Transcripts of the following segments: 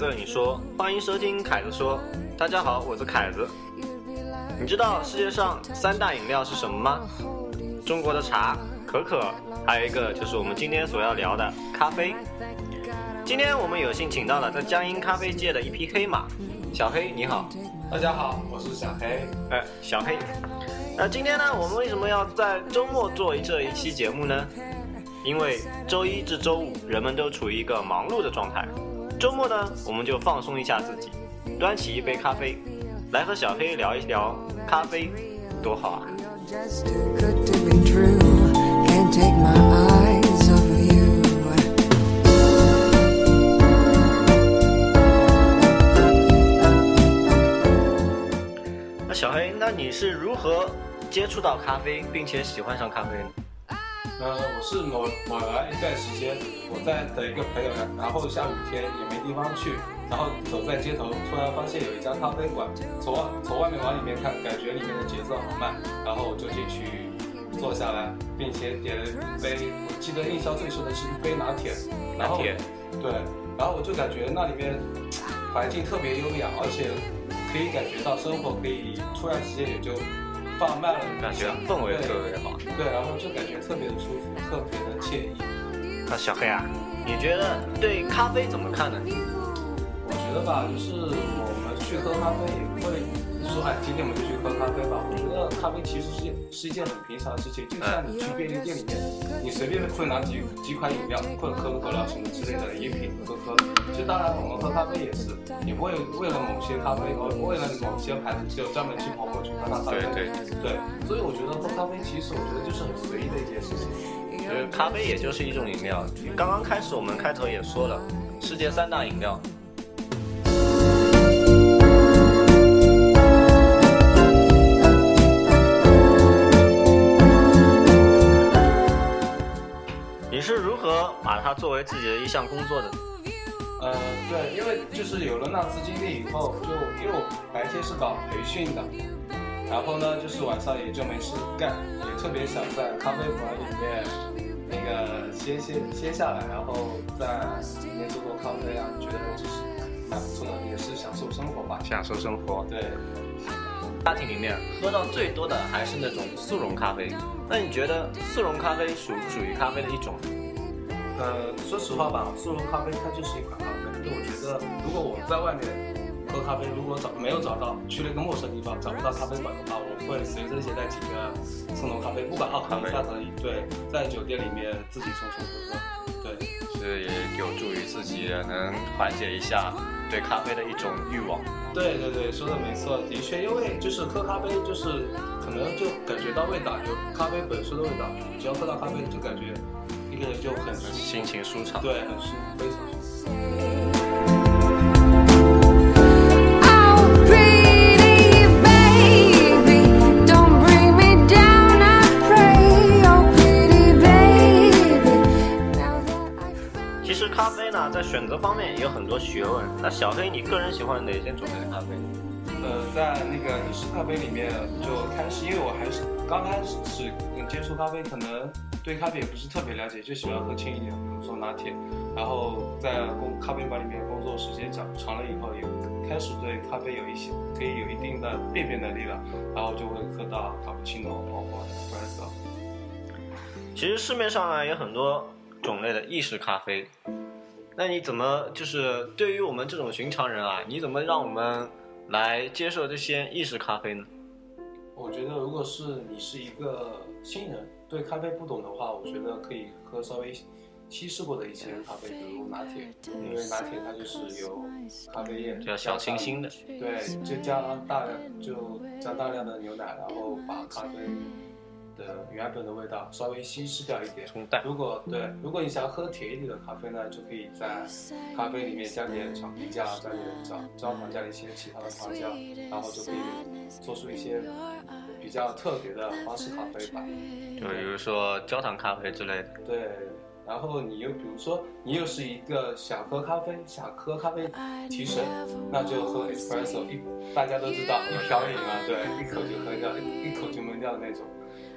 着你说，欢迎收听凯子说。大家好，我是凯子。你知道世界上三大饮料是什么吗？中国的茶、可可，还有一个就是我们今天所要聊的咖啡。今天我们有幸请到了在江阴咖啡界的一匹黑马，小黑，你好。大家好，我是小黑。哎，小黑。那今天呢，我们为什么要在周末做这一期节目呢？因为周一至周五人们都处于一个忙碌的状态，周末呢，我们就放松一下自己，端起一杯咖啡，来和小黑聊一聊咖啡，多好啊！那小黑，那你是如何接触到咖啡，并且喜欢上咖啡呢？呃，我是某某来一段时间，我在等一个朋友，然后下雨天也没地方去，然后走在街头，突然发现有一家咖啡馆，从外从外面往里面看，感觉里面的节奏好慢，然后我就进去坐下来，并且点了一杯，我记得印象最深的是一杯拿铁，拿铁，对，然后我就感觉那里面环境特别优雅，而且可以感觉到生活可以突然之间也就。放慢了，感觉氛围特别好。对，然后就感觉特别的舒服，特别的惬意。那小黑啊，你觉得对咖啡怎么看呢？我觉得吧，就是我们去喝咖啡。哎，今天我们就去喝咖啡吧。我觉得咖啡其实是是一件很平常的事情，就像你去便利店里面，你随便会拿几几款饮料，或者可口可乐什么之类的饮品喝喝。其实当然我们喝咖啡也是，也不会为了某些咖啡，而为了某些牌子就专门去跑过去喝它咖啡。对对对。所以我觉得喝咖啡其实我觉得就是很随意的一件事情。就是咖啡也就是一种饮料。刚刚开始我们开头也说了，世界三大饮料。把它作为自己的一项工作的，呃，对，因为就是有了那次经历以后，就因为我白天是搞培训的，然后呢，就是晚上也就没事干，也特别想在咖啡馆里面那个歇歇歇下来，然后在里面做做咖啡啊，觉得就是蛮不错的，也是享受生活吧，享受生活。对，家庭里面喝到最多的还是那种速溶咖啡，那你觉得速溶咖啡属不属于咖啡的一种？呃，说实话吧，速溶咖啡它就是一款咖啡。就我觉得，如果我在外面喝咖啡，如果找没有找到，去了一个陌生地方找不到咖啡馆的话，我会随身携带几个速溶咖啡，不管好咖啡它可以。对，在酒店里面自己冲冲喝喝。对，是也有助于自己能缓解一下对咖啡的一种欲望。对对对，说的没错，的确，因为就是喝咖啡，就是可能就感觉到味道，有咖啡本身的味道，只要喝到咖啡就感觉。就很心情舒畅，对，很舒服，非常舒服。其实咖啡呢，在选择方面也有很多学问。那小黑，你个人喜欢哪些种类的咖啡？呃，在那个意式咖啡里面，就开始，因为我还是刚开始接触咖啡，可能。对咖啡也不是特别了解，就喜欢喝轻一点，比如说拿铁。然后在工咖啡馆里面工作时间长长了以后，也开始对咖啡有一些可以有一定的辨别能力了。然后就会喝到卡布奇诺、或者 espresso。其实市面上呢有很多种类的意式咖啡，那你怎么就是对于我们这种寻常人啊，你怎么让我们来接受这些意式咖啡呢？我觉得如果是你是一个新人。对咖啡不懂的话，我觉得可以喝稍微稀释过的一些咖啡，比如拿铁，因为拿铁它就是有咖啡液，比较小清新的，对，就加大量就加大量的牛奶，然后把咖啡的原本的味道稍微稀释掉一点。冲淡。如果对，如果你想要喝甜一点的咖啡呢，就可以在咖啡里面加点巧克力酱，加点焦焦糖，加一些其他的糖浆，然后就可以做出一些。比较特别的花式咖啡吧，就比如说焦糖咖啡之类的。对，然后你又比如说你又是一个想喝咖啡、想喝咖啡提神，那就喝 espresso，一大家都知道一瓢饮啊，对，一口就喝掉，一口就闷掉的那种。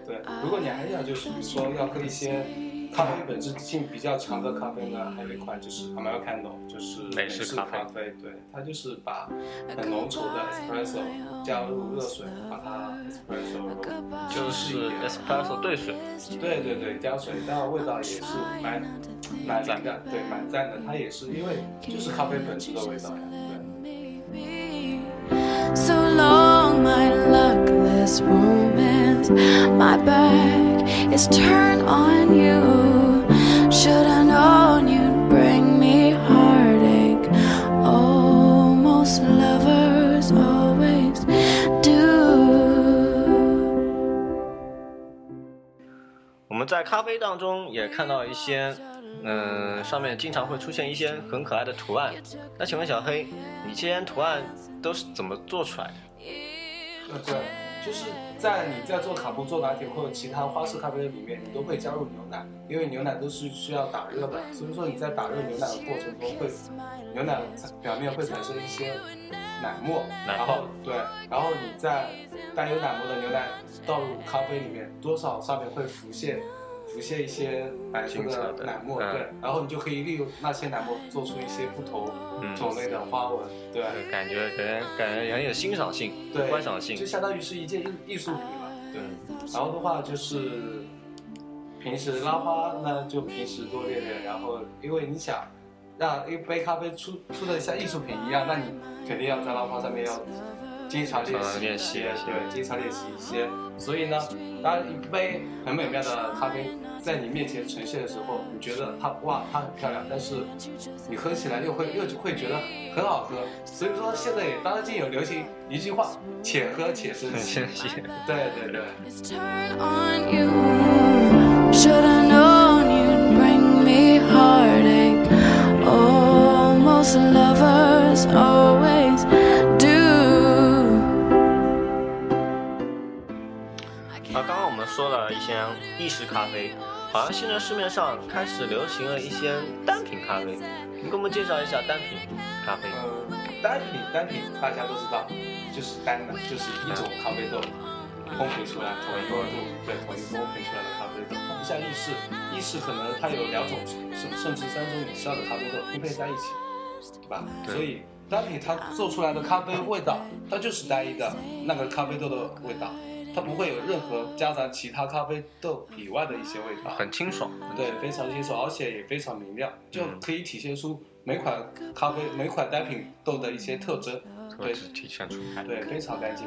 对，如果你还想就是说要喝一些咖啡本质性比较强的咖啡呢，还有一款就是 Americano，就是美式式咖啡咖啡。对，它就是把很浓稠的 espresso 加入热水，把它 espresso 就是稀释一点 espresso 兑水，对对对，加水，但味道也是蛮蛮赞的，对，蛮赞的。它也是因为就是咖啡本质的味道呀，对。So long, my luckless romance. My back is turned on you. Should have known you'd bring me heartache. Oh, most lovers always do. 我们在咖啡当中也看到一些，嗯、上面经常会出现一些很可爱的图案。那请问小黑，你这些图案都是怎么做出来的？就是在你在做卡布做拿铁或者其他花式咖啡里面，你都会加入牛奶，因为牛奶都是需要打热的，所以说你在打热牛奶的过程中会，牛奶表面会产生一些奶沫，奶然后对，然后你在带有奶沫的牛奶倒入咖啡里面，多少上面会浮现。浮现一些白色的的奶沫，嗯对，然后你就可以利用那些奶沫做出一些不同嗯种类的花纹，对，呃感觉感觉感觉很有欣赏性、对，观赏性就。相当于是一件艺艺术品嘛。对，嗯，然后的话就是平时拉花，那就平时多练练。然后因为你想让一杯咖啡出出的像艺术品一样，那你肯定要在拉花上面要经常练习练习对，经常练习一些。所以呢，当一杯很美妙的咖啡在你面前呈现的时候，你觉得它哇，它很漂亮，但是你喝起来又会又会觉得很好喝。所以说现在也当今有流行一句话：且喝且珍惜。珍惜。对对对。啊，刚刚我们说了一些意式咖啡，好像现在市面上开始流行了一些单品咖啡。你给我们介绍一下单品咖啡。呃，单品单品大家都知道，就是单的，就是一种咖啡豆烘焙出来，统一温度，对，统一烘焙出来的咖啡豆。不像意式，意式可能它有两种甚甚至三种以上的咖啡豆拼配在一起，对吧？对所以单品它做出来的咖啡味道，它就是单一的那个咖啡豆的味道，它不会有任何夹杂其他咖啡豆以外的一些味道。很清爽，对，非常清爽，而且也非常明亮，就嗯可以体现出每款咖啡、每款单品豆的一些特征。对特质体现出来。对，非常干净。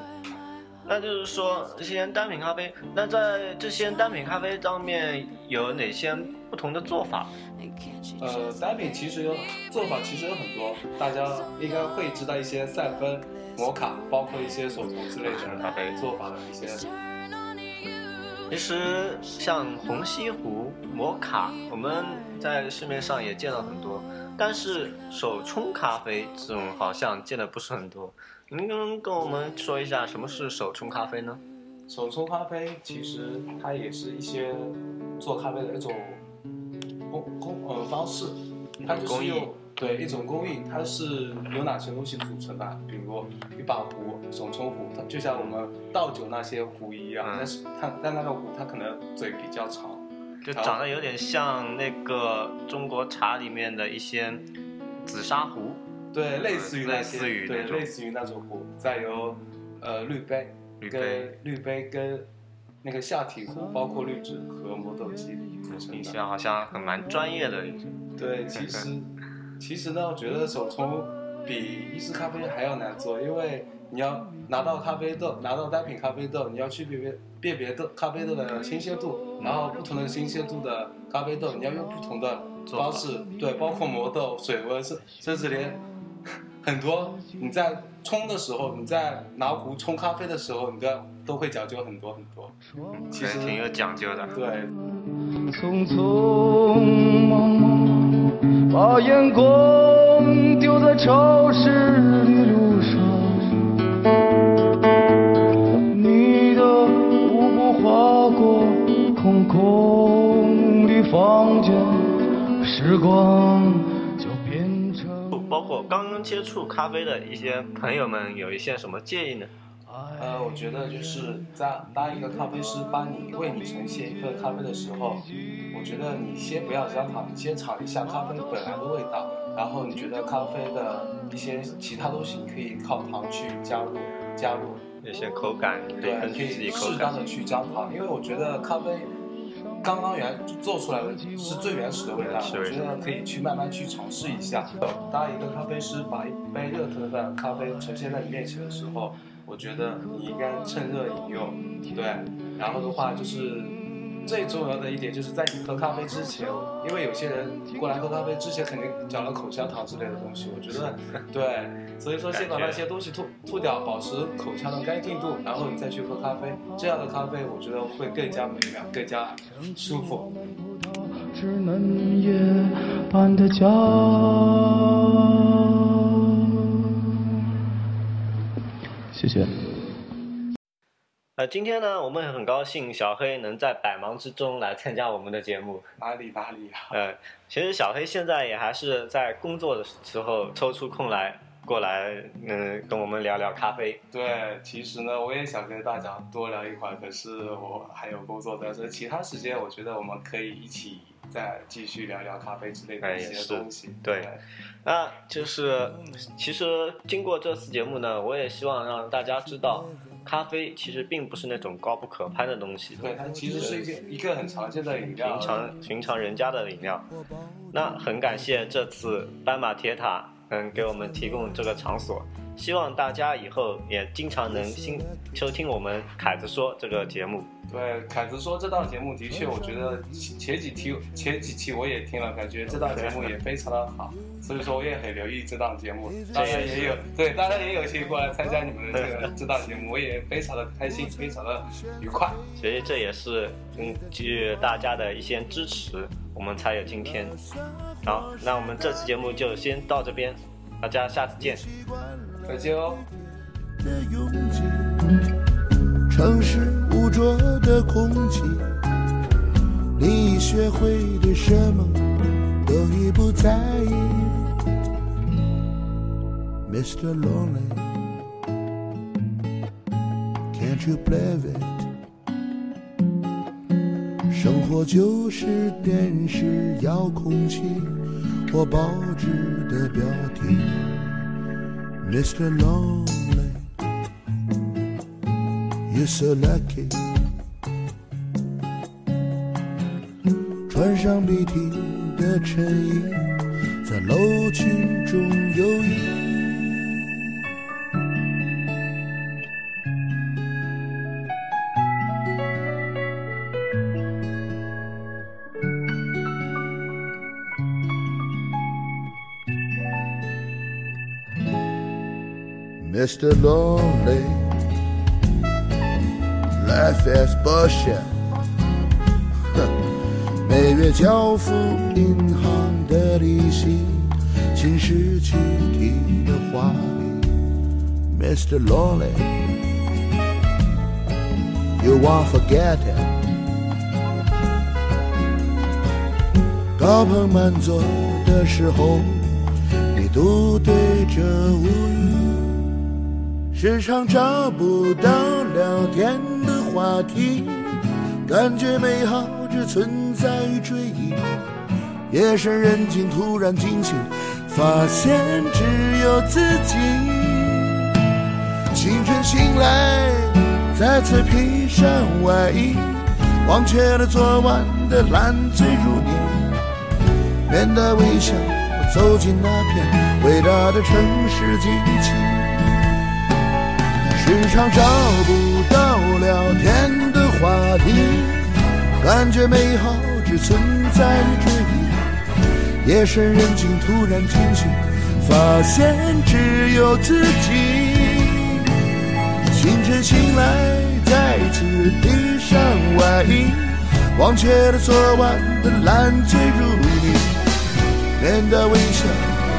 那就是说，这些单品咖啡，那在这些单品咖啡上面有哪些不同的做法？呃，单品其实有做法，其实有很多，大家应该会知道一些赛芬、摩卡，包括一些手冲之类的咖啡做法的一些。其实像红西湖、摩卡，我们在市面上也见到很多，但是手冲咖啡这种好像见的不是很多。您能跟我们说一下什么是手冲咖啡呢？手冲咖啡其实它也是一些做咖啡的一种工工呃方式，它就工艺是用对一种工艺，它是由哪些东西组成的？比如一把壶，手冲壶，它就像我们倒酒那些壶一样，嗯但是它但那个壶它可能嘴比较长，就长得有点像那个中国茶里面的一些紫砂壶，对，类似于那类些，似于对类似于那种壶，再由呃滤杯滤杯跟滤杯跟那个下体壶，包括滤纸和磨豆机组成的。听起来好像很蛮专业的。对，其实其实呢，我觉得手冲比意式咖啡还要难做，因为你要拿到咖啡豆，拿到单品咖啡豆，你要去辨别辨别豆咖啡豆的新鲜度，然后不同的新鲜度的咖啡豆，你要用不同的方式，对，包括磨豆、水温，甚甚至连很多你在冲的时候，你在拿壶冲咖啡的时候，你都要都会讲究很多很多。其实挺有讲究的。对，匆匆忙忙，把眼光丢在潮湿的路上。你的舞步划过空空的房间，时光就变成。包括刚刚接触咖啡的一些朋友们有一些什么建议呢？呃，我觉得就是在当一个咖啡师帮你为你呈现一份咖啡的时候，我觉得你先不要加糖，你先尝一下咖啡本来的味道，然后你觉得咖啡的一些其他东西，你可以靠糖去加入加入。一些口感，对，根可据自己口以适当。的去加糖，因为我觉得咖啡刚刚原做出来的是最原始的味道，我觉得可以去慢慢去尝试一下。当一个咖啡师把一杯热腾腾的咖啡呈现在你面前的时候，我觉得你应该趁热饮用，对。然后的话就是最重要的一点就是在你喝咖啡之前，因为有些人过来喝咖啡之前肯定嚼了口香糖之类的东西，我觉得 对，所以说先把那些东西吐吐掉，保持口腔的干净度，然后你再去喝咖啡，这样的咖啡我觉得会更加美妙，更加舒服。谢谢。呃，今天呢，我们也很高兴小黑能在百忙之中来参加我们的节目。哪里哪里啊？呃，其实小黑现在也还是在工作的时候抽出空来过来，嗯、跟我们聊聊咖啡。对，其实呢，我也想跟大家多聊一会儿，可是我还有工作在这，其他时间我觉得我们可以一起再继续聊聊咖啡之类的一些东西。对那就是，其实经过这次节目呢，我也希望让大家知道，咖啡其实并不是那种高不可攀的东西，对，它其实是一件一个很常见的饮料。平常寻常人家的饮料。那很感谢这次斑马铁塔，嗯，给我们提供这个场所。希望大家以后也经常能新收听我们凯子说这个节目。对，凯子说这档节目的确，我觉得前前几期前几期我也听了，感觉这档节目也非常的好，所以说我也很留意这档节目。当然也有对，当然也有幸过来参加你们的这个这档节目，我也非常的开心，非常的愉快。所以这也是嗯，给予大家的一些支持，我们才有今天。好，那我们这期节目就先到这边，大家下次见。再见哦。的拥挤，城市污浊的空气，你已学会对什么都已不在意。Mr. Lonely, can't you believe it？生活就是电视遥控器或报纸的标题。Mr. Lonely, you're so lucky。穿上笔挺的衬衣，在楼群中游弋。Mr. Lonely, life as bullshit。每月交付银行的利息，侵蚀躯体的华丽。Mr. Lonely, you won't forget it。高朋满座的时候，你独对着无语。时常找不到聊天的话题，感觉美好只存在于追忆。夜深人静，突然惊醒，发现只有自己。清晨醒来，再次披上外衣，忘却了昨晚的烂醉如泥。面带微笑，走进那片伟大的城市机器。时常找不到聊天的话题，感觉美好只存在于追忆。夜深人静，突然惊醒，发现只有自己。清晨醒来，再次披上外衣，忘却了昨晚的烂醉如泥。面带微笑，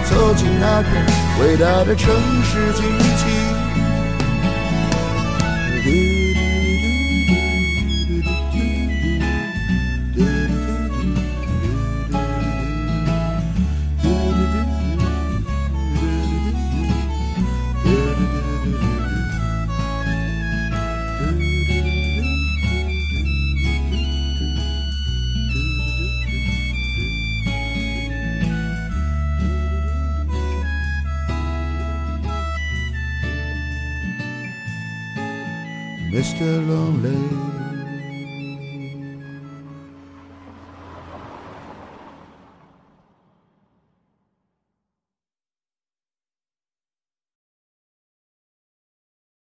走进那个伟大的城市机器。Mr. Lonely.